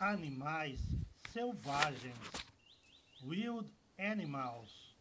Animais selvagens, wild animals.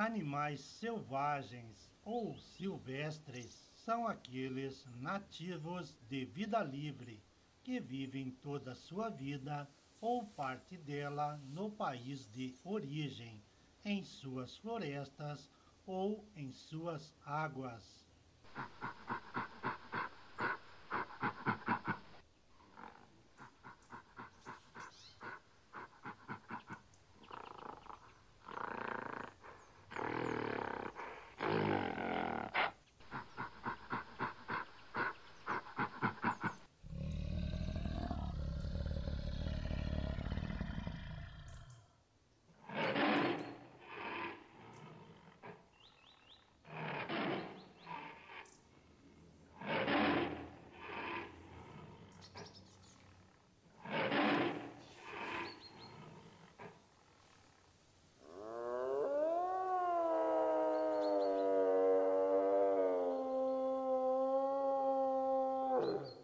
Animais selvagens ou silvestres são aqueles nativos de vida livre que vivem toda sua vida ou parte dela no país de origem, em suas florestas ou em suas águas. Father.